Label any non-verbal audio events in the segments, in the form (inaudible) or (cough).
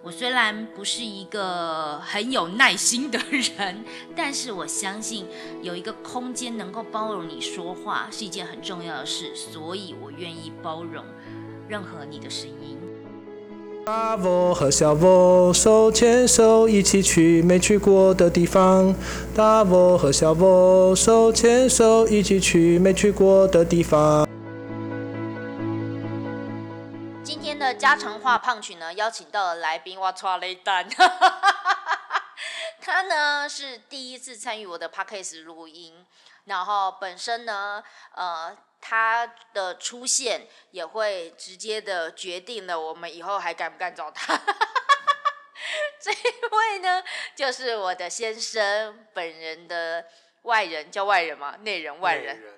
我虽然不是一个很有耐心的人，但是我相信有一个空间能够包容你说话是一件很重要的事，所以我愿意包容任何你的声音。大我和小我手牵手一起去没去过的地方。大我和小我手牵手一起去没去过的地方。家常话胖曲呢，邀请到了来宾，哇，抓雷丹，(laughs) 他呢是第一次参与我的 podcast 录音，然后本身呢，呃。他的出现也会直接的决定了我们以后还敢不敢找他。(laughs) 这位呢，就是我的先生本人的外人，叫外人吗？内人、外人、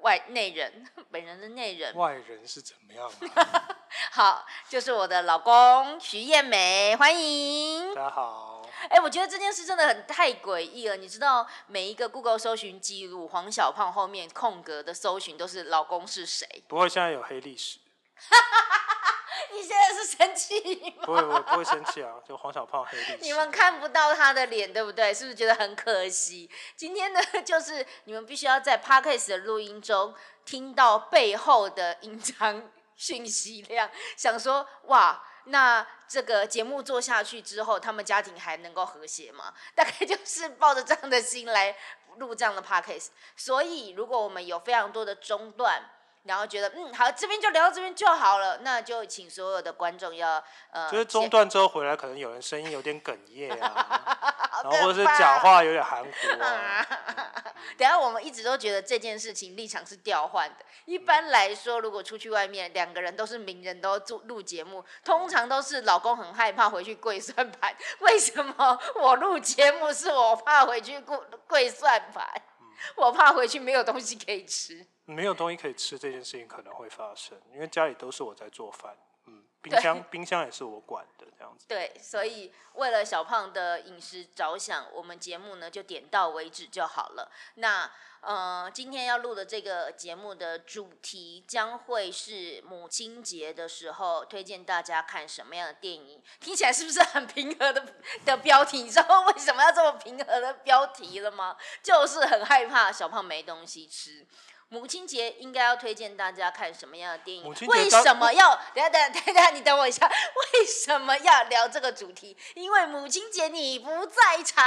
外内人，本人的内人。外人是怎么样？(laughs) 好，就是我的老公徐艳美，欢迎。大家好。哎，我觉得这件事真的很太诡异了。你知道，每一个 Google 搜寻记录，黄小胖后面空格的搜寻都是老公是谁？不会，现在有黑历史。(laughs) 你现在是生气吗？不会，我不会生气啊，就黄小胖黑历史。你们看不到他的脸，对不对？是不是觉得很可惜？今天呢，就是你们必须要在 Podcast 的录音中听到背后的隐藏讯息量，想说哇。那这个节目做下去之后，他们家庭还能够和谐吗？大概就是抱着这样的心来录这样的 podcast。所以，如果我们有非常多的中断，然后觉得嗯好，这边就聊到这边就好了，那就请所有的观众要呃，就是中断之后回来，可能有人声音有点哽咽啊。(laughs) 然后或者是讲话有点含糊啊。(laughs) 等下我们一直都觉得这件事情立场是调换的。一般来说，如果出去外面，两个人都是名人，都做录节目，通常都是老公很害怕回去跪算盘。(laughs) 为什么我录节目是我怕回去跪跪算盘？我怕回去没有东西可以吃。没有东西可以吃这件事情可能会发生，因为家里都是我在做饭。嗯冰箱冰箱也是我管的这样子。对，所以为了小胖的饮食着想，我们节目呢就点到为止就好了。那呃，今天要录的这个节目的主题将会是母亲节的时候推荐大家看什么样的电影？听起来是不是很平和的的标题？你知道为什么要这么平和的标题了吗？就是很害怕小胖没东西吃。母亲节应该要推荐大家看什么样的电影？为什么要？等下等下等下，你等我一下。为什么要聊这个主题？因为母亲节你不在场。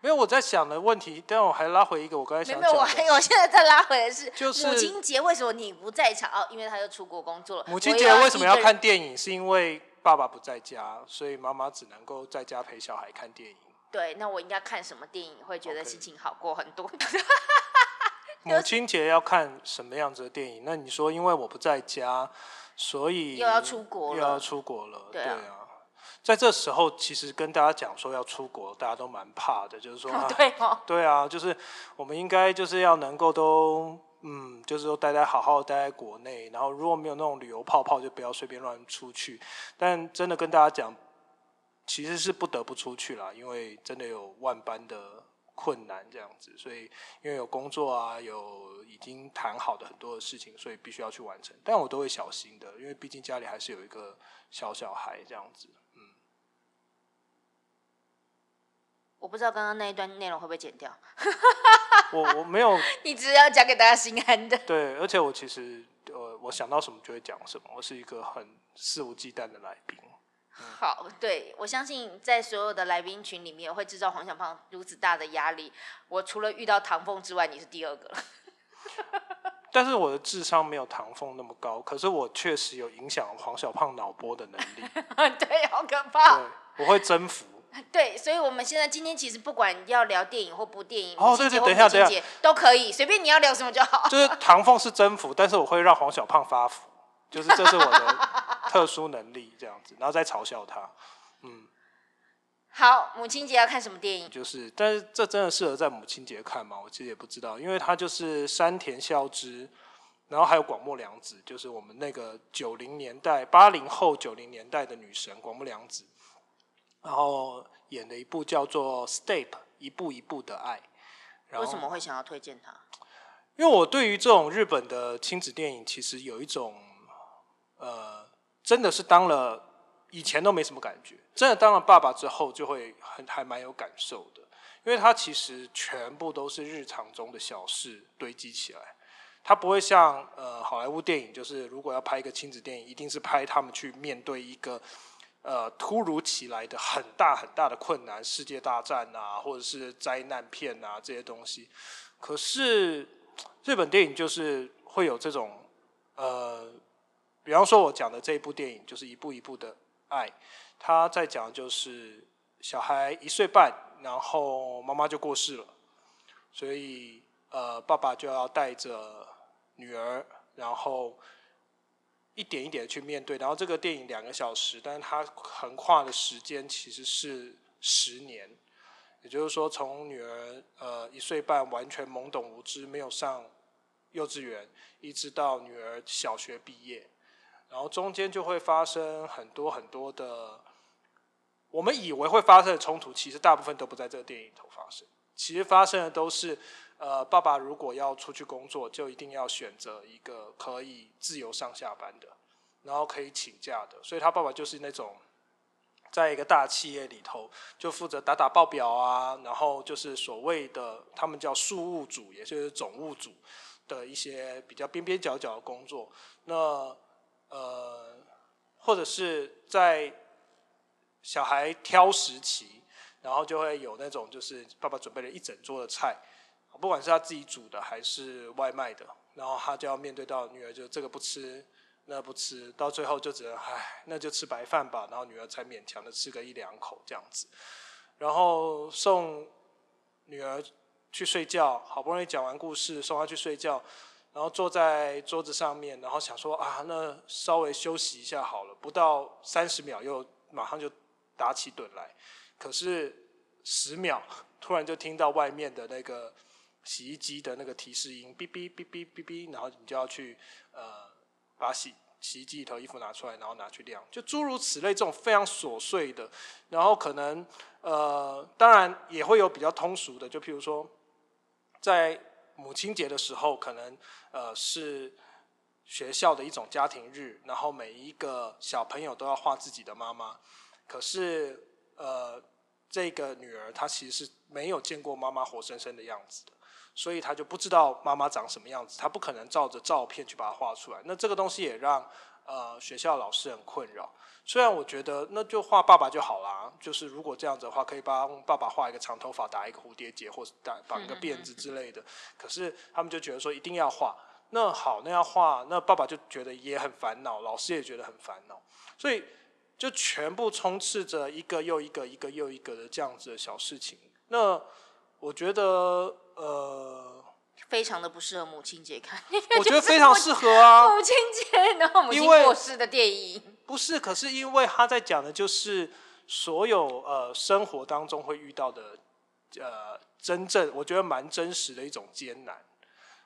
没有我在想的问题，但我还拉回一个我刚才想。没有，我还我现在再拉回来是，就是母亲节为什么你不在场？哦，因为他又出国工作了。母亲节为什么要看电影？是因为爸爸不在家，所以妈妈只能够在家陪小孩看电影。对，那我应该看什么电影会觉得心情好过很多？(laughs) 母亲节要看什么样子的电影？那你说，因为我不在家，所以又要出国，又要出国了。对啊，在这时候，其实跟大家讲说要出国，大家都蛮怕的，就是说，对哦，对啊，就是我们应该就是要能够都，嗯，就是说待在好好待在国内，然后如果没有那种旅游泡泡，就不要随便乱出去。但真的跟大家讲，其实是不得不出去啦，因为真的有万般的。困难这样子，所以因为有工作啊，有已经谈好的很多的事情，所以必须要去完成。但我都会小心的，因为毕竟家里还是有一个小小孩这样子。嗯，我不知道刚刚那一段内容会不会剪掉。我我没有，(laughs) 你只要讲给大家心安的。对，而且我其实呃，我想到什么就会讲什么，我是一个很肆无忌惮的来宾。好，对我相信在所有的来宾群里面会制造黄小胖如此大的压力。我除了遇到唐凤之外，你是第二个。(laughs) 但是我的智商没有唐凤那么高，可是我确实有影响黄小胖脑波的能力。(laughs) 对，好可怕。对，我会征服。对，所以我们现在今天其实不管要聊电影或不电影，哦，对对，等一下，等一下，都可以，随便你要聊什么就好。就是唐凤是征服，但是我会让黄小胖发福。就是这是我的特殊能力，这样子，然后再嘲笑他，嗯，好，母亲节要看什么电影？就是，但是这真的适合在母亲节看吗？我其实也不知道，因为它就是山田孝之，然后还有广末凉子，就是我们那个九零年代、八零后、九零年代的女神广末凉子，然后演的一部叫做《Step》，一步一步的爱。然为什么会想要推荐他？因为我对于这种日本的亲子电影，其实有一种，呃，真的是当了以前都没什么感觉，真的当了爸爸之后，就会很还蛮有感受的，因为它其实全部都是日常中的小事堆积起来，它不会像呃好莱坞电影，就是如果要拍一个亲子电影，一定是拍他们去面对一个。呃，突如其来的很大很大的困难，世界大战啊，或者是灾难片啊这些东西，可是日本电影就是会有这种呃，比方说我讲的这一部电影就是一步一步的爱，他在讲就是小孩一岁半，然后妈妈就过世了，所以呃爸爸就要带着女儿，然后一点一点的去面对，然后这个电影两个小时，但是它横跨的时间其实是十年。也就是说，从女儿呃一岁半完全懵懂无知，没有上幼稚园，一直到女儿小学毕业，然后中间就会发生很多很多的，我们以为会发生的冲突，其实大部分都不在这个电影里头发生。其实发生的都是，呃，爸爸如果要出去工作，就一定要选择一个可以自由上下班的，然后可以请假的，所以他爸爸就是那种。在一个大企业里头，就负责打打报表啊，然后就是所谓的他们叫事务组，也就是总务组的一些比较边边角角的工作。那呃，或者是在小孩挑食期，然后就会有那种就是爸爸准备了一整桌的菜，不管是他自己煮的还是外卖的，然后他就要面对到女儿就这个不吃。那不吃到最后就只能唉，那就吃白饭吧。然后女儿才勉强的吃个一两口这样子，然后送女儿去睡觉，好不容易讲完故事送她去睡觉，然后坐在桌子上面，然后想说啊，那稍微休息一下好了。不到三十秒又马上就打起盹来，可是十秒突然就听到外面的那个洗衣机的那个提示音，哔哔哔哔哔哔，然后你就要去呃。把洗洗衣机里头衣服拿出来，然后拿去晾，就诸如此类这种非常琐碎的，然后可能呃，当然也会有比较通俗的，就譬如说，在母亲节的时候，可能呃是学校的一种家庭日，然后每一个小朋友都要画自己的妈妈，可是呃这个女儿她其实是没有见过妈妈活生生的样子的。所以她就不知道妈妈长什么样子，她不可能照着照片去把它画出来。那这个东西也让呃学校老师很困扰。虽然我觉得那就画爸爸就好啦，就是如果这样子的话，可以帮爸爸画一个长头发，打一个蝴蝶结，或者打绑一个辫子之类的。可是他们就觉得说一定要画。那好，那要画，那爸爸就觉得也很烦恼，老师也觉得很烦恼，所以就全部充斥着一个又一个、一个又一个的这样子的小事情。那我觉得。呃，非常的不适合母亲节看。我觉得非常 (laughs) 适合啊，母亲节然后母亲过世的电影。不是，可是因为他在讲的就是所有呃生活当中会遇到的呃真正我觉得蛮真实的一种艰难。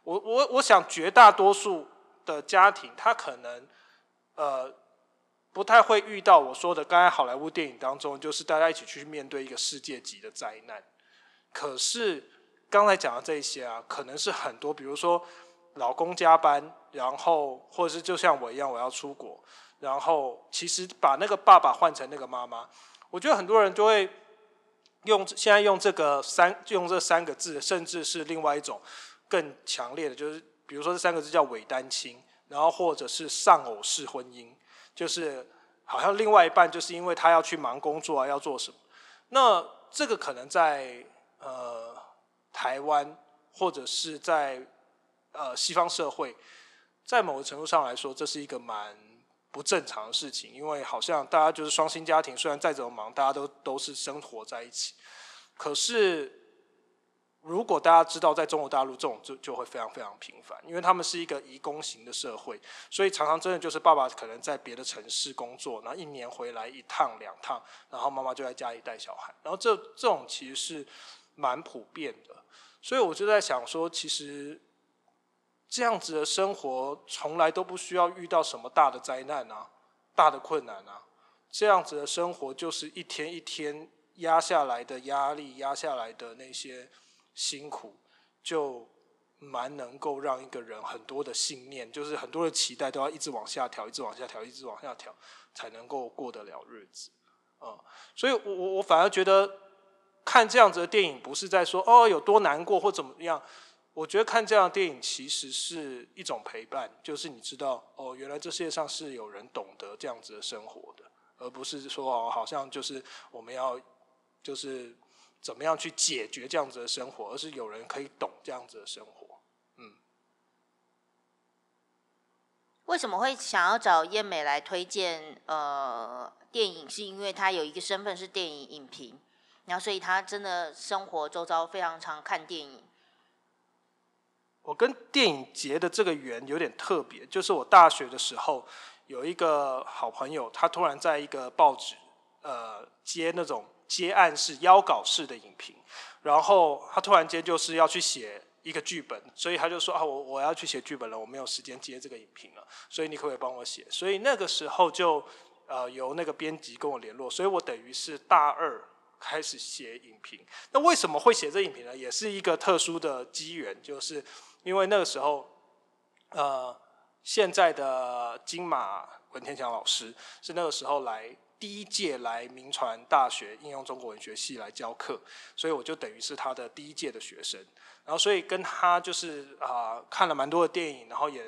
我我我想绝大多数的家庭，他可能呃不太会遇到我说的刚才好莱坞电影当中，就是大家一起去面对一个世界级的灾难。可是。刚才讲的这些啊，可能是很多，比如说老公加班，然后或者是就像我一样，我要出国，然后其实把那个爸爸换成那个妈妈，我觉得很多人就会用现在用这个三用这三个字，甚至是另外一种更强烈的，就是比如说这三个字叫伪单亲，然后或者是丧偶式婚姻，就是好像另外一半就是因为他要去忙工作啊，要做什么，那这个可能在呃。台湾或者是在呃西方社会，在某个程度上来说，这是一个蛮不正常的事情，因为好像大家就是双薪家庭，虽然再怎么忙，大家都都是生活在一起。可是如果大家知道，在中国大陆这种就就会非常非常频繁，因为他们是一个移工型的社会，所以常常真的就是爸爸可能在别的城市工作，然后一年回来一趟两趟，然后妈妈就在家里带小孩，然后这这种其实是蛮普遍的，所以我就在想说，其实这样子的生活从来都不需要遇到什么大的灾难啊，大的困难啊，这样子的生活就是一天一天压下来的压力，压下来的那些。辛苦就蛮能够让一个人很多的信念，就是很多的期待都要一直往下调，一直往下调，一直往下调，才能够过得了日子啊。所以，我我我反而觉得看这样子的电影，不是在说哦有多难过或怎么样。我觉得看这样电影其实是一种陪伴，就是你知道哦，原来这世界上是有人懂得这样子的生活的，而不是说哦好像就是我们要就是。怎么样去解决这样子的生活？而是有人可以懂这样子的生活。嗯，为什么会想要找燕美来推荐呃电影？是因为她有一个身份是电影影评，然后所以他真的生活周遭非常常看电影。我跟电影节的这个缘有点特别，就是我大学的时候有一个好朋友，他突然在一个报纸呃接那种。接案式、邀稿式的影评，然后他突然间就是要去写一个剧本，所以他就说啊，我我要去写剧本了，我没有时间接这个影评了，所以你可不可以帮我写？所以那个时候就呃由那个编辑跟我联络，所以我等于是大二开始写影评。那为什么会写这影评呢？也是一个特殊的机缘，就是因为那个时候呃现在的金马文天祥老师是那个时候来。第一届来明传大学应用中国文学系来教课，所以我就等于是他的第一届的学生。然后所以跟他就是啊看了蛮多的电影，然后也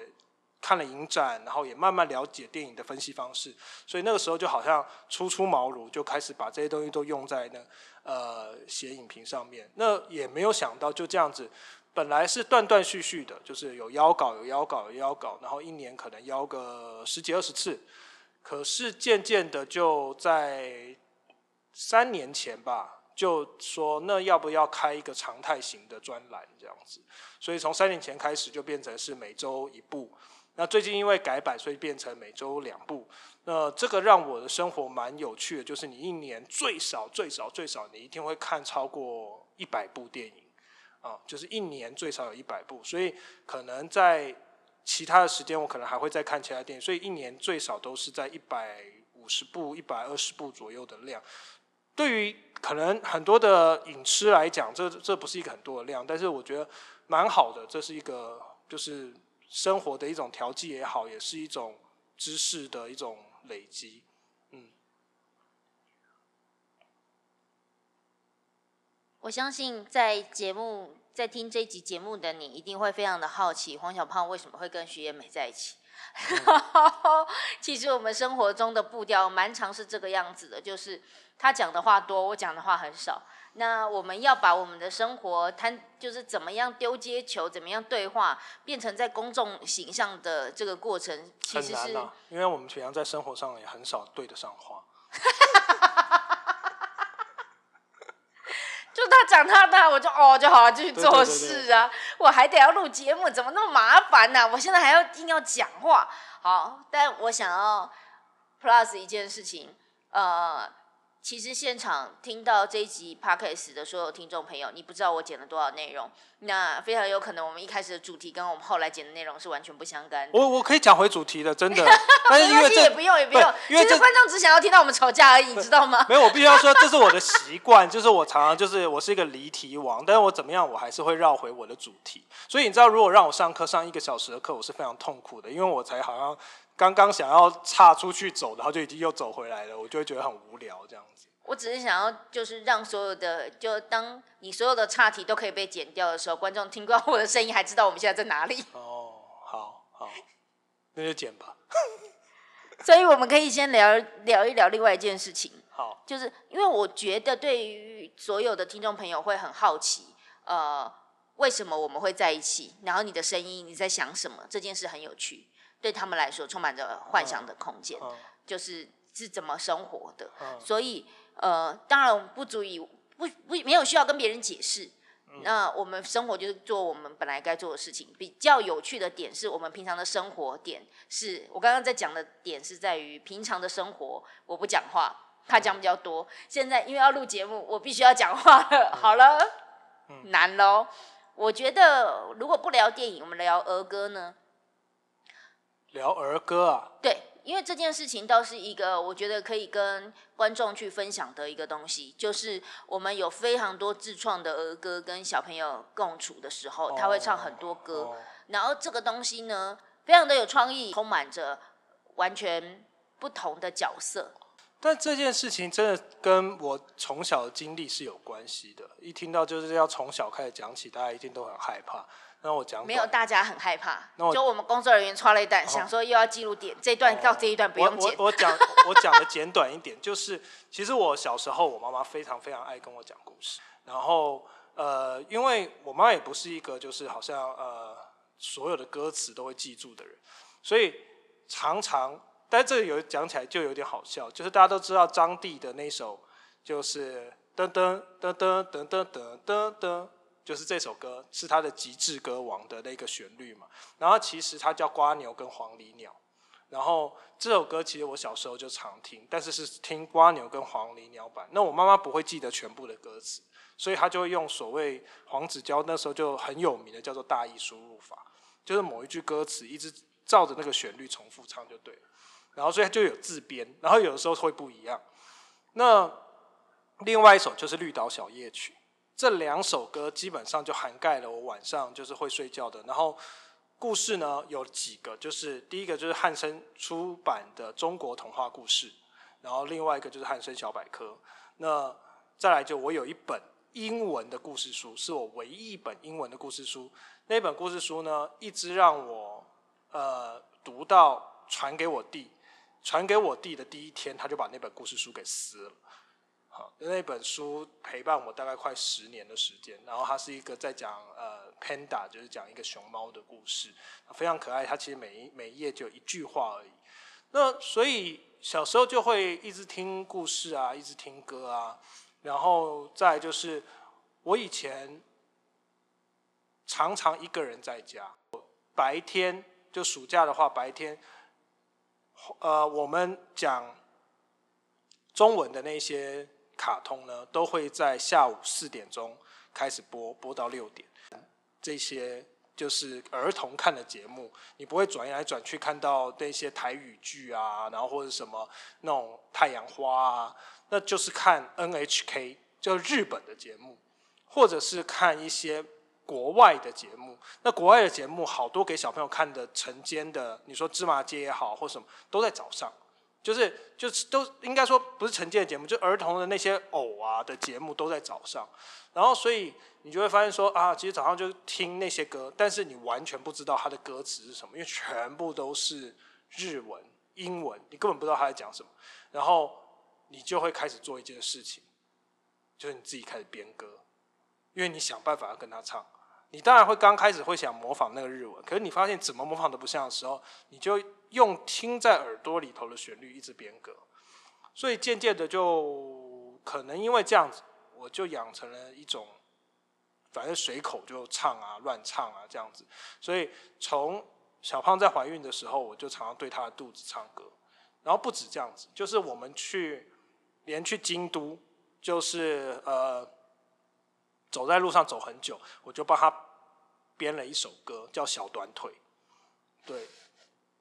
看了影展，然后也慢慢了解电影的分析方式。所以那个时候就好像初出茅庐，就开始把这些东西都用在那呃写影评上面。那也没有想到就这样子，本来是断断续续的，就是有邀稿有邀稿有邀稿，然后一年可能邀个十几二十次。可是渐渐的，就在三年前吧，就说那要不要开一个常态型的专栏这样子？所以从三年前开始就变成是每周一部。那最近因为改版，所以变成每周两部。那这个让我的生活蛮有趣的，就是你一年最少最少最少，你一定会看超过一百部电影啊，就是一年最少有一百部。所以可能在其他的时间我可能还会再看其他电影，所以一年最少都是在一百五十部、一百二十部左右的量。对于可能很多的影痴来讲，这这不是一个很多的量，但是我觉得蛮好的。这是一个就是生活的一种调剂也好，也是一种知识的一种累积。嗯，我相信在节目。在听这集节目的你，一定会非常的好奇，黄小胖为什么会跟徐艳美在一起？(laughs) 其实我们生活中的步调蛮长是这个样子的，就是他讲的话多，我讲的话很少。那我们要把我们的生活摊，就是怎么样丢接球，怎么样对话，变成在公众形象的这个过程，其实是因为我们平常在生活上也很少对得上话。(laughs) 就他讲他的，我就哦就好了，继续做事啊。我还得要录节目，怎么那么麻烦呢？我现在还要硬要讲话。好，但我想要 plus 一件事情，呃。其实现场听到这一集 podcast 的所有听众朋友，你不知道我剪了多少内容，那非常有可能我们一开始的主题跟我们后来剪的内容是完全不相干。我我可以讲回主题的，真的。(laughs) 但是因为也不用也不用，其实观众只想要听到我们吵架而已，你知道吗？(laughs) 没有，我必须要说这是我的习惯，就是我常常就是我是一个离题王，但是我怎么样我还是会绕回我的主题。所以你知道，如果让我上课上一个小时的课，我是非常痛苦的，因为我才好像刚刚想要岔出去走，然后就已经又走回来了，我就会觉得很无聊这样。我只是想要，就是让所有的，就当你所有的岔题都可以被剪掉的时候，观众听到我的声音，还知道我们现在在哪里。哦，好好，那就剪吧。(laughs) 所以我们可以先聊聊一聊另外一件事情。好，就是因为我觉得对于所有的听众朋友会很好奇，呃，为什么我们会在一起？然后你的声音，你在想什么？这件事很有趣，对他们来说充满着幻想的空间，就是是怎么生活的。所以。呃，当然不足以不不没有需要跟别人解释，那我们生活就是做我们本来该做的事情。比较有趣的点是我们平常的生活点，是我刚刚在讲的点是在于平常的生活，我不讲话，他讲比较多。现在因为要录节目，我必须要讲话了。好了，难喽。我觉得如果不聊电影，我们聊儿歌呢？聊儿歌啊？对。因为这件事情倒是一个我觉得可以跟观众去分享的一个东西，就是我们有非常多自创的儿歌跟小朋友共处的时候，他会唱很多歌，然后这个东西呢，非常的有创意，充满着完全不同的角色。但这件事情真的跟我从小的经历是有关系的，一听到就是要从小开始讲起，大家一定都很害怕。那我讲没有，大家很害怕。就我们工作人员抓了一段，想说又要记录点，这段到这一段不用剪。我我讲我讲的简短一点，就 (laughs) 是其实我小时候，我妈妈非常非常爱跟我讲故事。然后呃，因为我妈也不是一个就是好像呃所有的歌词都会记住的人，所以常常，但这有讲起来就有点好笑，就是大家都知道张帝的那首就是噔噔噔噔噔噔噔噔噔。就是这首歌是他的极致歌王的那个旋律嘛，然后其实它叫瓜牛跟黄鹂鸟，然后这首歌其实我小时候就常听，但是是听瓜牛跟黄鹂鸟版。那我妈妈不会记得全部的歌词，所以她就会用所谓黄子佼那时候就很有名的叫做大意输入法，就是某一句歌词一直照着那个旋律重复唱就对了，然后所以就有自编，然后有的时候会不一样。那另外一首就是绿岛小夜曲。这两首歌基本上就涵盖了我晚上就是会睡觉的。然后故事呢有几个，就是第一个就是汉生出版的中国童话故事，然后另外一个就是汉生小百科。那再来就我有一本英文的故事书，是我唯一一本英文的故事书。那本故事书呢，一直让我呃读到传给我弟，传给我弟的第一天，他就把那本故事书给撕了。好，那本书陪伴我大概快十年的时间，然后它是一个在讲呃 panda，就是讲一个熊猫的故事，非常可爱。它其实每一每一页就一句话而已。那所以小时候就会一直听故事啊，一直听歌啊，然后再就是我以前常常一个人在家，白天就暑假的话，白天呃我们讲中文的那些。卡通呢，都会在下午四点钟开始播，播到六点。这些就是儿童看的节目，你不会转来转去看到那些台语剧啊，然后或者什么那种太阳花啊，那就是看 NHK，就日本的节目，或者是看一些国外的节目。那国外的节目好多给小朋友看的晨间的，你说芝麻街也好，或什么都在早上。就是就是都应该说不是晨间的节目，就儿童的那些偶啊的节目都在早上，然后所以你就会发现说啊，其实早上就听那些歌，但是你完全不知道它的歌词是什么，因为全部都是日文、英文，你根本不知道他在讲什么，然后你就会开始做一件事情，就是你自己开始编歌，因为你想办法要跟他唱。你当然会刚开始会想模仿那个日文，可是你发现怎么模仿都不像的时候，你就用听在耳朵里头的旋律一直编歌，所以渐渐的就可能因为这样子，我就养成了一种，反正随口就唱啊、乱唱啊这样子。所以从小胖在怀孕的时候，我就常常对她的肚子唱歌，然后不止这样子，就是我们去连去京都，就是呃。走在路上走很久，我就帮他编了一首歌，叫《小短腿》。对，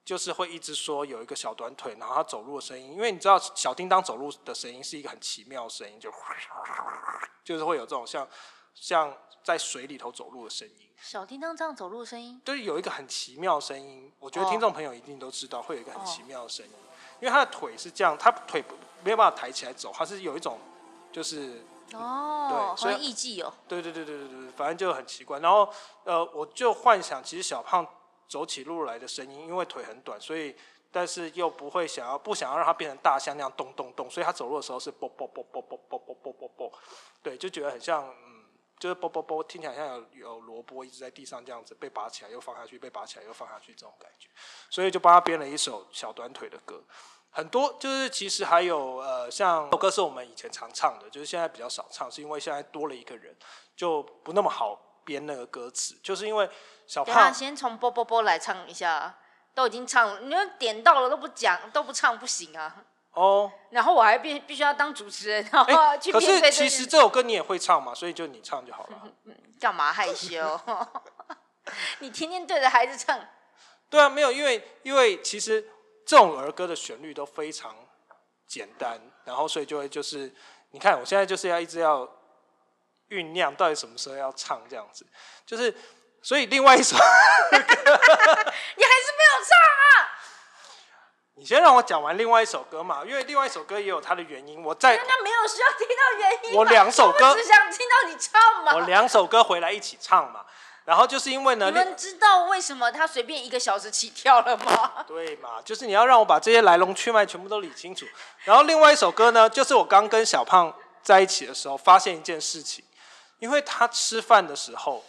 就是会一直说有一个小短腿，然后他走路的声音，因为你知道小叮当走路的声音是一个很奇妙的声音，就 (laughs) 就是会有这种像像在水里头走路的声音。小叮当这样走路的声音，对，有一个很奇妙的声音。我觉得听众朋友一定都知道，会有一个很奇妙的声音，因为他的腿是这样，他腿没有办法抬起来走，他是有一种就是。哦，对所以艺伎哦。对对对对对对，反正就很奇怪。然后呃，我就幻想，其实小胖走起路来的声音，因为腿很短，所以但是又不会想要不想要让它变成大象那样咚咚咚，所以他走路的时候是啵啵啵啵啵啵啵啵啵啵，对，就觉得很像嗯，就是啵啵啵，听起来像有有萝卜一直在地上这样子被拔起来又放下去，被拔起来又放下去这种感觉，所以就帮他编了一首小短腿的歌。很多就是其实还有呃，像这首歌是我们以前常唱的，就是现在比较少唱，是因为现在多了一个人，就不那么好编那个歌词，就是因为小胖先从波波波来唱一下，都已经唱了，你就点到了都不讲都不唱不行啊。哦，然后我还必必须要当主持人，(laughs) 然后去面对这是其实件这首歌你也会唱嘛，所以就你唱就好了。(laughs) 干嘛害羞？(laughs) 你天天对着孩子唱，对啊，没有，因为因为其实这种儿歌的旋律都非常简单，然后所以就会就是，你看我现在就是要一直要酝酿，到底什么时候要唱这样子，就是所以另外一首，(laughs) 你还是没有唱啊？你先让我讲完另外一首歌嘛，因为另外一首歌也有它的原因，我在那没有需要听到原因我两首歌我只想听到你唱嘛。我两首歌回来一起唱嘛，然后就是因为呢，你们知道为什么他随便一个小时起跳了吗？对嘛，就是你要让我把这些来龙去脉全部都理清楚。然后另外一首歌呢，就是我刚跟小胖在一起的时候，发现一件事情，因为他吃饭的时候，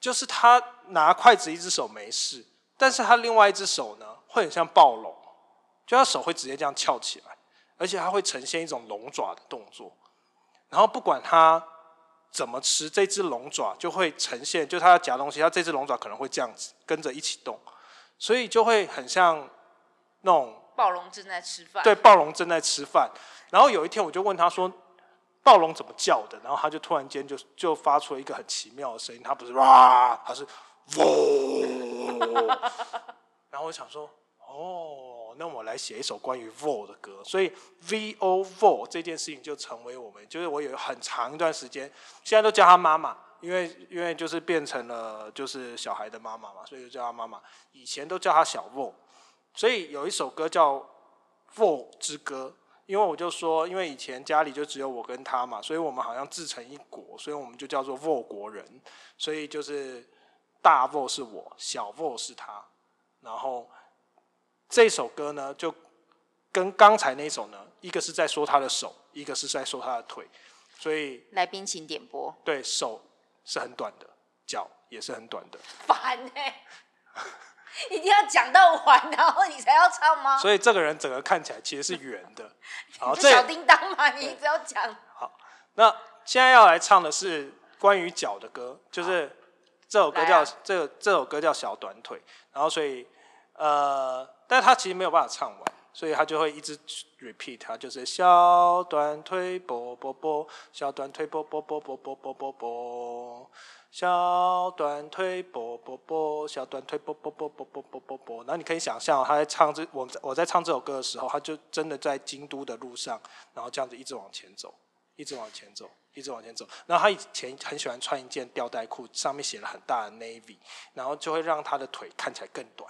就是他拿筷子一只手没事，但是他另外一只手呢，会很像暴龙，就他手会直接这样翘起来，而且他会呈现一种龙爪的动作。然后不管他怎么吃，这只龙爪就会呈现，就他要夹东西，他这只龙爪可能会这样子跟着一起动。所以就会很像那种暴龙正在吃饭。对暴龙正在吃饭。然后有一天我就问他说：“暴龙怎么叫的？”然后他就突然间就就发出了一个很奇妙的声音，他不是哇，他是喔。然后我想说，哦，那我来写一首关于 vo 的歌，所以 v o vo 这件事情就成为我们，就是我有很长一段时间，现在都叫他妈妈，因为因为就是变成了就是小孩的妈妈嘛，所以就叫他妈妈。以前都叫他小 vo，所以有一首歌叫《vo 之歌》，因为我就说，因为以前家里就只有我跟他嘛，所以我们好像自成一国，所以我们就叫做 vo 国人，所以就是大 vo 是我，小 vo 是他，然后这首歌呢，就跟刚才那首呢，一个是在说他的手，一个是在说他的腿，所以来宾请点播。对手是很短的，脚也是很短的，烦哎、(laughs) (laughs) 一定要讲到完，然后你才要唱吗？所以这个人整个看起来其实是圆的。(laughs) 好，这小叮当嘛，你只要讲。好那现在要来唱的是关于脚的歌，就是这首歌叫、啊这这首歌叫小短腿，然后所以呃，但是他其实没有办法唱完，所以他就会一直 repeat，他就是小短腿啵啵啵，小短腿波波波波波波波波。小短腿啵啵啵，小短腿啵啵啵啵啵啵啵啵。然后你可以想象，他在唱这我我在唱这首歌的时候，他就真的在京都的路上，然后这样子一直往前走，一直往前走，一直往前走。然后他以前很喜欢穿一件吊带裤，上面写了很大的 navy，然后就会让他的腿看起来更短，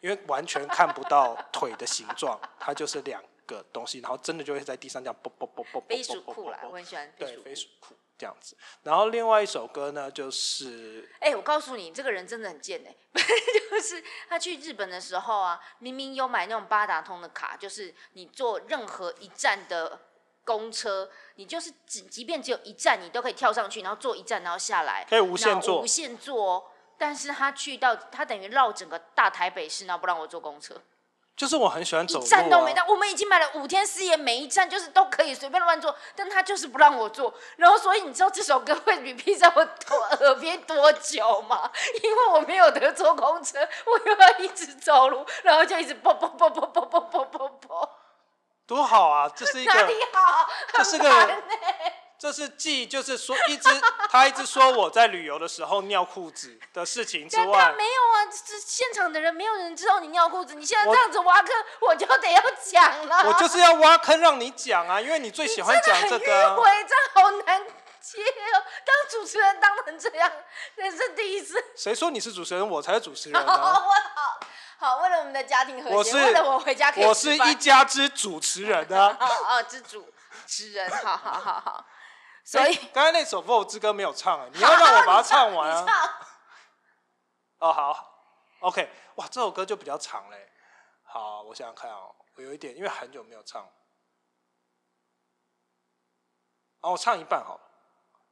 因为完全看不到腿的形状，它就是两个东西，然后真的就会在地上这样啵啵啵啵啵啵啵啵啵裤啦，啵我很喜欢。飞鼠裤这样子。然后另外一首歌呢，就是哎、我告诉你，这个人真的很贱哎、(laughs) 就是他去日本的时候啊，明明有买那种八达通的卡，就是你坐任何一站的公车，你就是只即便只有一站，你都可以跳上去，然后坐一站，然后下来，可以无限坐无限坐哦。但是他去到，他等于绕整个大台北市，然后不让我坐公车，就是我很喜欢走路、啊，站都没到。我们已经买了五天四夜，每一站就是都可以随便乱坐，但他就是不让我坐。然后所以你知道这首歌会 repeat 在我头耳边多久吗？(laughs) 因为我没有得坐公车，我又要一直走路，然后就一直啵啵啵啵啵啵啵啵啵，多好啊！这是一个，哪里好？这是个这是记就是说一直 (laughs) 他一直说我在旅游的时候尿裤子的事情之但外，没有啊，这现场的人没有人知道你尿裤子，你现在我这样子挖坑，我就得要讲了。我就是要挖坑让你讲啊，因为你最喜欢讲这个、啊很迂。回，这样好难接哦。当主持人当成这样，人生第一次。谁说你是主持人？我才是主持人 (laughs) 好，好好，为了我们的家庭和谐，我是为了我回家可以我是一家之主持人啊。(laughs) 哦哦，之主之人，好好好好。所以哎刚才那首《Vogue 之歌》没有唱啊，(laughs) 你要让我把它唱完啊。哦，好，OK，哇，这首歌就比较长嘞。好，我想想看哦，我有一点，因为很久没有唱。哦，我唱一半好了，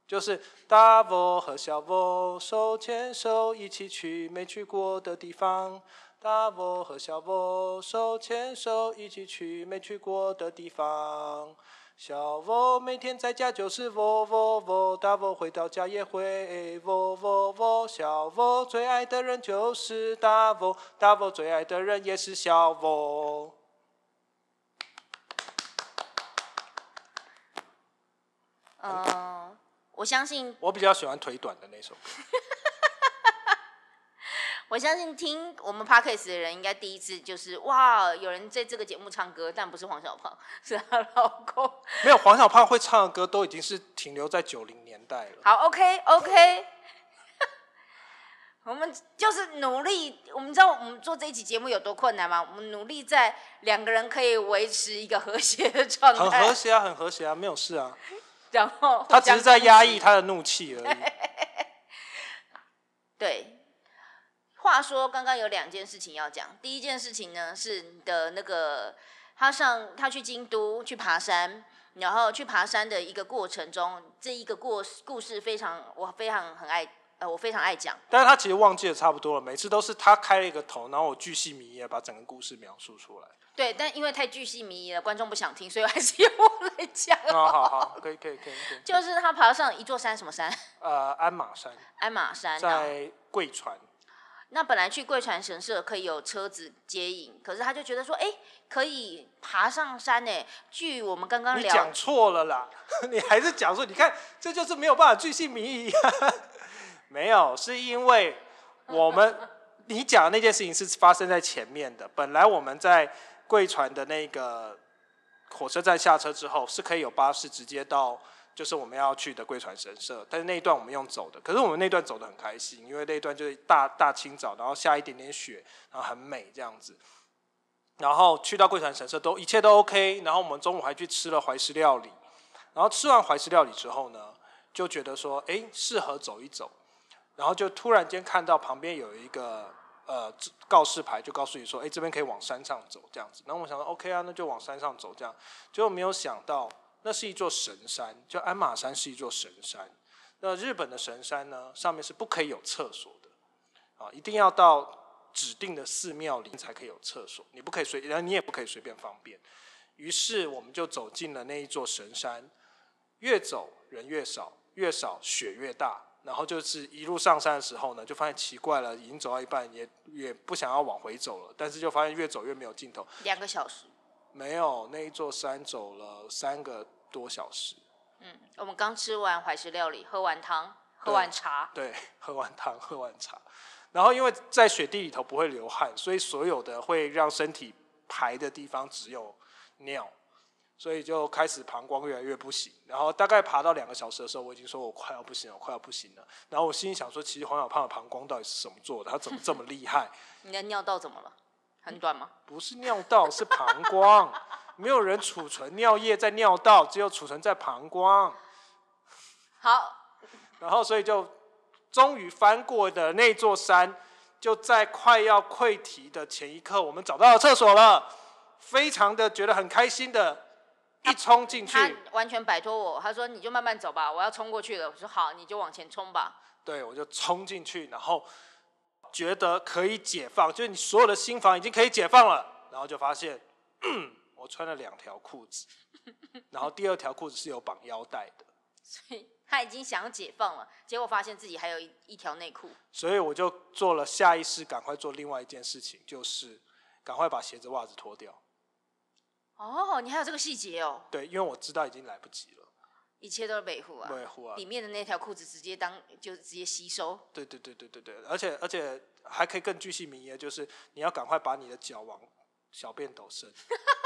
就是大 V 和小 V 手牵手一起去没去过的地方，大佛和小佛手牵手一起去没去过的地方。小佛每天在家就是喔喔喔，大佛回到家也会喔喔喔。小佛最爱的人就是大佛，大佛最爱的人也是小佛。嗯，我相信，我比较喜欢腿短的那首歌。(laughs) 我相信听我们 podcast 的人应该第一次就是哇，有人在这个节目唱歌，但不是黄小胖，(laughs) 是她老公。没有黄小胖会唱的歌都已经是停留在九零年代了。好，OK OK，(laughs) 我们就是努力。我们知道我们做这一期节目有多困难吗？我们努力在两个人可以维持一个和谐的状态，很和谐啊，很和谐啊，没有事啊。然后他只是在压抑他的怒气而已。(laughs) 对。话说，刚刚有两件事情要讲。第一件事情呢，是你的那个他上他去京都去爬山，然后去爬山的一个过程中，这一个过故事非常我非常很爱，呃，我非常爱讲。但是他其实忘记的差不多了，每次都是他开了一个头，然后我巨细靡遗把整个故事描述出来。对，但因为太巨细靡遗了，观众不想听，所以我还是 (laughs) 由我来讲。好好好，可以可以可以可以。就是他爬上一座山，什么山？呃，鞍马山。鞍马山在贵船。那本来去贵船神社可以有车子接引，可是他就觉得说，哎，可以爬上山呢。据我们刚刚聊，你讲错了啦，(laughs) 你还是讲说，你看这就是没有办法巨细靡遗。(laughs) 没有，是因为我们 (laughs) 你讲的那件事情是发生在前面的。本来我们在贵船的那个火车站下车之后，是可以有巴士直接到。就是我们要去的贵船神社，但是那一段我们用走的，可是我们那段走的很开心，因为那一段就是大大清早，然后下一点点雪，然后很美这样子。然后去到贵船神社都一切都 OK，然后我们中午还去吃了怀石料理，然后吃完怀石料理之后呢，就觉得说，哎，适合走一走，然后就突然间看到旁边有一个呃告示牌，就告诉你说，哎，这边可以往山上走这样子。然后我想说，OK 啊，那就往山上走这样，结果没有想到。那是一座神山，叫鞍马山，是一座神山。那日本的神山呢，上面是不可以有厕所的，啊，一定要到指定的寺庙里才可以有厕所，你不可以随，然后你也不可以随便方便。于是我们就走进了那一座神山，越走人越少，越少雪越大，然后就是一路上山的时候呢，就发现奇怪了，已经走到一半，也也不想要往回走了，但是就发现越走越没有尽头。两个小时。没有，那一座山走了三个多小时。嗯，我们刚吃完怀石料理，喝完汤，喝完茶。对，喝完汤，喝完茶。然后因为在雪地里头不会流汗，所以所有的会让身体排的地方只有尿，所以就开始膀胱越来越不行。然后大概爬到两个小时的时候，我已经说我快要不行了，快要不行了。然后我心里想说，其实黄小胖的膀胱到底是什么做的？他怎么这么厉害？你的尿道怎么了？很短吗？不是尿道，是膀胱。没有人储存尿液在尿道，只有储存在膀胱。好，然后所以就终于翻过的那座山，就在快要溃堤的前一刻，我们找到了厕所了，非常的觉得很开心的，一冲进去，他完全摆脱我，他说你就慢慢走吧，我要冲过去了。我说好，你就往前冲吧。对，我就冲进去，然后。觉得可以解放，就是你所有的心房已经可以解放了，然后就发现我穿了两条裤子，然后第二条裤子是有绑腰带的，所以他已经想要解放了，结果发现自己还有一一条内裤，所以我就做了下意识，赶快做另外一件事情，就是赶快把鞋子袜子脱掉。哦，你还有这个细节哦？对，因为我知道已经来不及了。一切都是维护啊，维护啊，里面的那条裤子直接当就直接吸收。对对对对对对，而且而且还可以更具细迷的，就是你要赶快把你的脚往小便斗伸，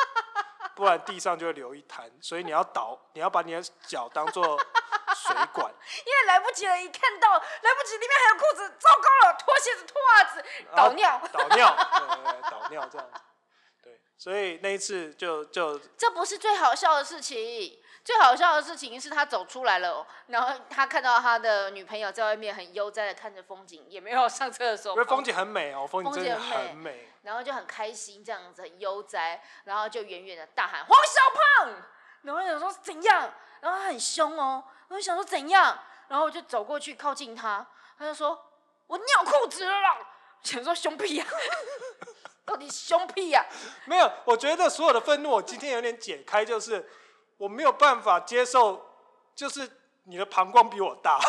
(laughs) 不然地上就会留一滩。所以你要倒，你要把你的脚当做水管。(laughs) 因为来不及了，一看到来不及，里面还有裤子，糟糕了，脱鞋子脱袜子倒尿，倒尿，(laughs) 对对对，倒尿这样子。对，所以那一次就就这不是最好笑的事情。最好笑的事情是他走出来了，然后他看到他的女朋友在外面很悠哉的看着风景，也没有上厕所。因为风景很美哦，风景真的很美。然后就很开心这样子很悠哉，然后就远远的大喊黄小胖，然后想说怎样，然后他很凶哦，我就想说怎样，然后我就走过去靠近他，他就说我尿裤子了！啦，想说凶屁呀、(laughs) 到底凶屁呀、没有，我觉得所有的愤怒，我今天有点解开，就是我没有办法接受，就是你的膀胱比我大。(laughs)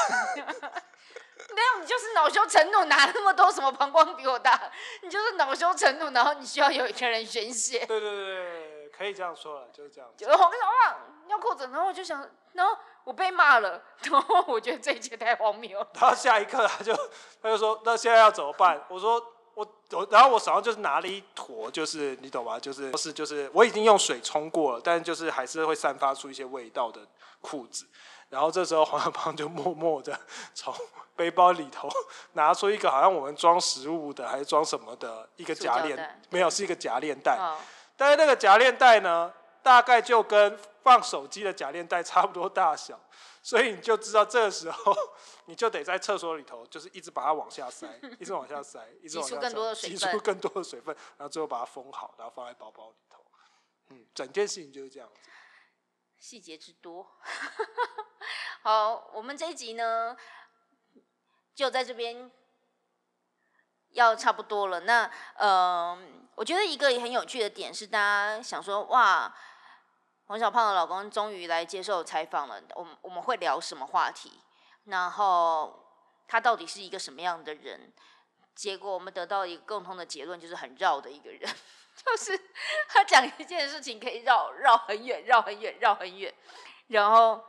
没有，你就是恼羞成怒，哪那么多什么膀胱比我大？(laughs) 你就是恼羞成怒，然后你需要有一个人宣泄。对对对对，可以这样说了，就是这样子。就是我跟你哇，尿裤子，然后我就想，然后我被骂了，(laughs) 然后我觉得这一切太荒谬了。然后下一刻他就他就说：“那现在要怎么办？”我说：“我我，然后我手上就是拿了一坨，就是你懂吗？就是不是就是我已经用水冲过了，但就是还是会散发出一些味道的裤子。然后这时候黄小胖就默默的从背包里头 (laughs) 拿出一个好像我们装食物的还是装什么的一个夹链没有是一个夹链袋。嗯，但是那个夹链袋呢，大概就跟放手机的夹链袋差不多大小，所以你就知道这个时候 (laughs) 你就得在厕所里头，就是一直把它往下塞，一直往下塞，一直往下塞，挤出更多的水分挤出更多的水分，然后最后把它封好，然后放在包包里头。嗯，整件事情就是这样子。细节之多。(laughs) 好，我们这一集呢，就在这边要差不多了。那呃，我觉得一个很有趣的点是，大家想说，哇，黄小胖的老公终于来接受采访了，我们我们会聊什么话题？然后他到底是一个什么样的人？结果我们得到一个共同的结论，就是很绕的一个人，(laughs) 就是他讲一件事情可以绕绕很远，绕很远，绕很远，然后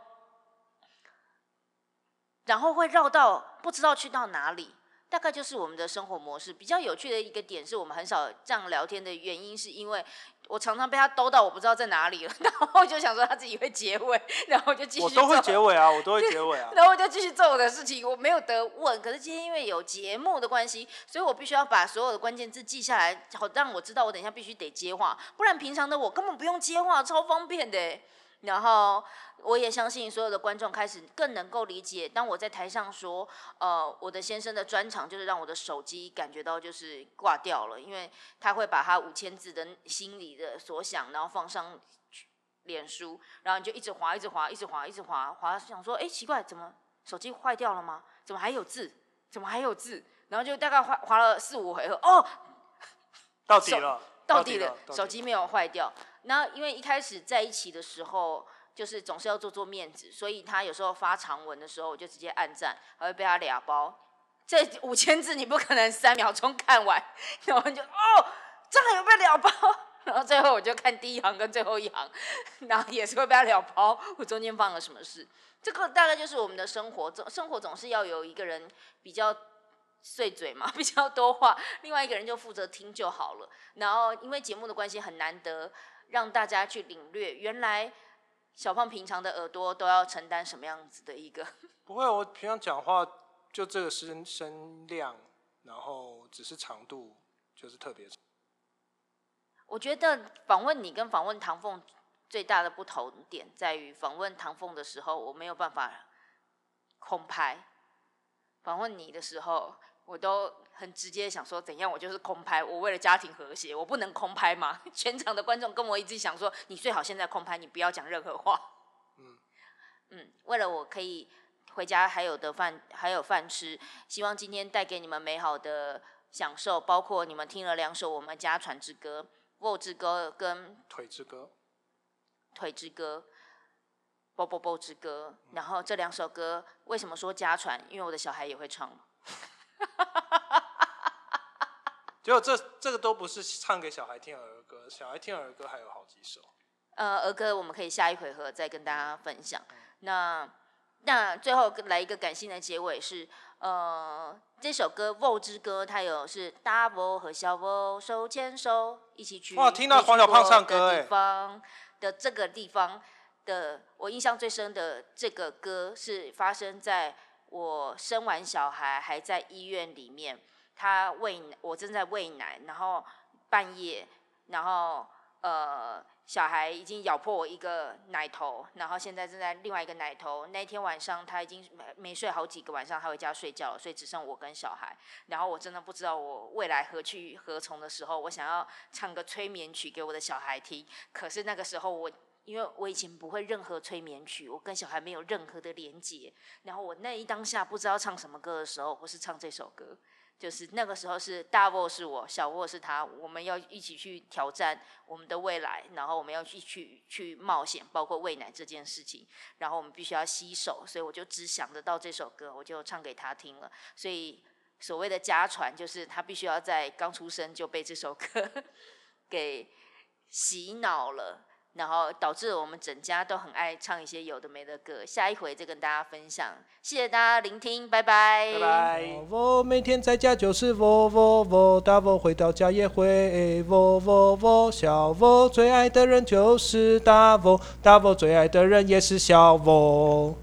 然后会绕到不知道去到哪里。大概就是我们的生活模式。比较有趣的一个点是我们很少这样聊天的原因，是因为我常常被他兜到我不知道在哪里了，(laughs) 然后我就想说他自己会结尾，然后我就继续我都会结尾啊，我都会结尾啊。(laughs) 然后我就继续做我的事情，我没有得问。可是今天因为有节目的关系，所以我必须要把所有的关键字记下来，好让我知道我等一下必须得接话，不然平常的我根本不用接话，超方便的欸。然后我也相信所有的观众开始更能够理解，当我在台上说，呃，我的先生的专长就是让我的手机感觉到就是挂掉了，因为他会把他五千字的心里的所想，然后放上脸书，然后你就一直滑，一直滑，一直滑，一直滑，滑，想说，哎，奇怪，怎么手机坏掉了吗？怎么还有字？怎么还有字？然后就大概滑滑了四五回合，哦，到底了，到底了，到手机没有坏掉。那因为一开始在一起的时候，就是总是要做做面子，所以他有时候发长文的时候，我就直接按赞，还会被他俩包。这五千 (laughs) 字你不可能三秒钟看完，(laughs) 然后就哦，这还有被俩包，(laughs) 然后最后我就看第一行跟最后一行，然后也是会被他俩包，我中间放了什么事。这个大概就是我们的生活，总生活总是要有一个人比较碎嘴嘛，比较多话，另外一个人就负责听就好了。然后因为节目的关系，很难得让大家去领略，原来小胖平常的耳朵都要承担什么样子的一个。(laughs) 不会，我平常讲话就这个声声量，然后只是长度就是特别长。我觉得访问你跟访问唐凤最大的不同点在于，访问唐凤的时候我没有办法空拍，访问你的时候我都很直接想说怎样，我就是空拍。我为了家庭和谐，我不能空拍吗？(laughs) 全场的观众跟我一直想说，你最好现在空拍，你不要讲任何话。嗯 (laughs) 嗯，为了我可以回家还有的饭还有饭吃，希望今天带给你们美好的享受，包括你们听了两首我们家传之歌。《沃之歌》跟《腿之歌，腿之歌》，《啵啵啵之歌》，然后这两首歌为什么说家传？因为我的小孩也会唱。(laughs) 结果这这个都不是唱给小孩听的儿歌，小孩听的儿歌还有好几首。呃，儿歌我们可以下一回合再跟大家分享。那那最后来一个感性的结尾是，呃，这首歌《沃之歌》它有是大沃和小 V 手牵手一起去哇听到黄小胖唱歌哎地方的这个地方的，我印象最深的这个歌是发生在我生完小孩还在医院里面，他喂我正在喂奶，然后半夜，然后呃。小孩已经咬破我一个奶头，然后现在正在另外一个奶头。那天晚上他已经没没睡好几个晚上，他回家睡觉了，所以只剩我跟小孩。然后我真的不知道我未来何去何从的时候，我想要唱个催眠曲给我的小孩听。可是那个时候我，因为我以前不会任何催眠曲，我跟小孩没有任何的连接。然后我那一当下不知道唱什么歌的时候，我是唱这首歌。就是那个时候是大沃是我，小沃是他，我们要一起去挑战我们的未来，然后我们要去去去冒险，包括喂奶这件事情，然后我们必须要洗手，所以我就只想得到这首歌，我就唱给他听了。所以所谓的家传，就是他必须要在刚出生就被这首歌 (laughs) 给洗脑了。然后导致我们整家都很爱唱一些有的没的歌，下一回再跟大家分享。谢谢大家聆听，拜拜。拜拜。我每天在家就是我我我，大我回到家也会我我我，小我最爱的人就是大我，大我最爱的人也是小喔。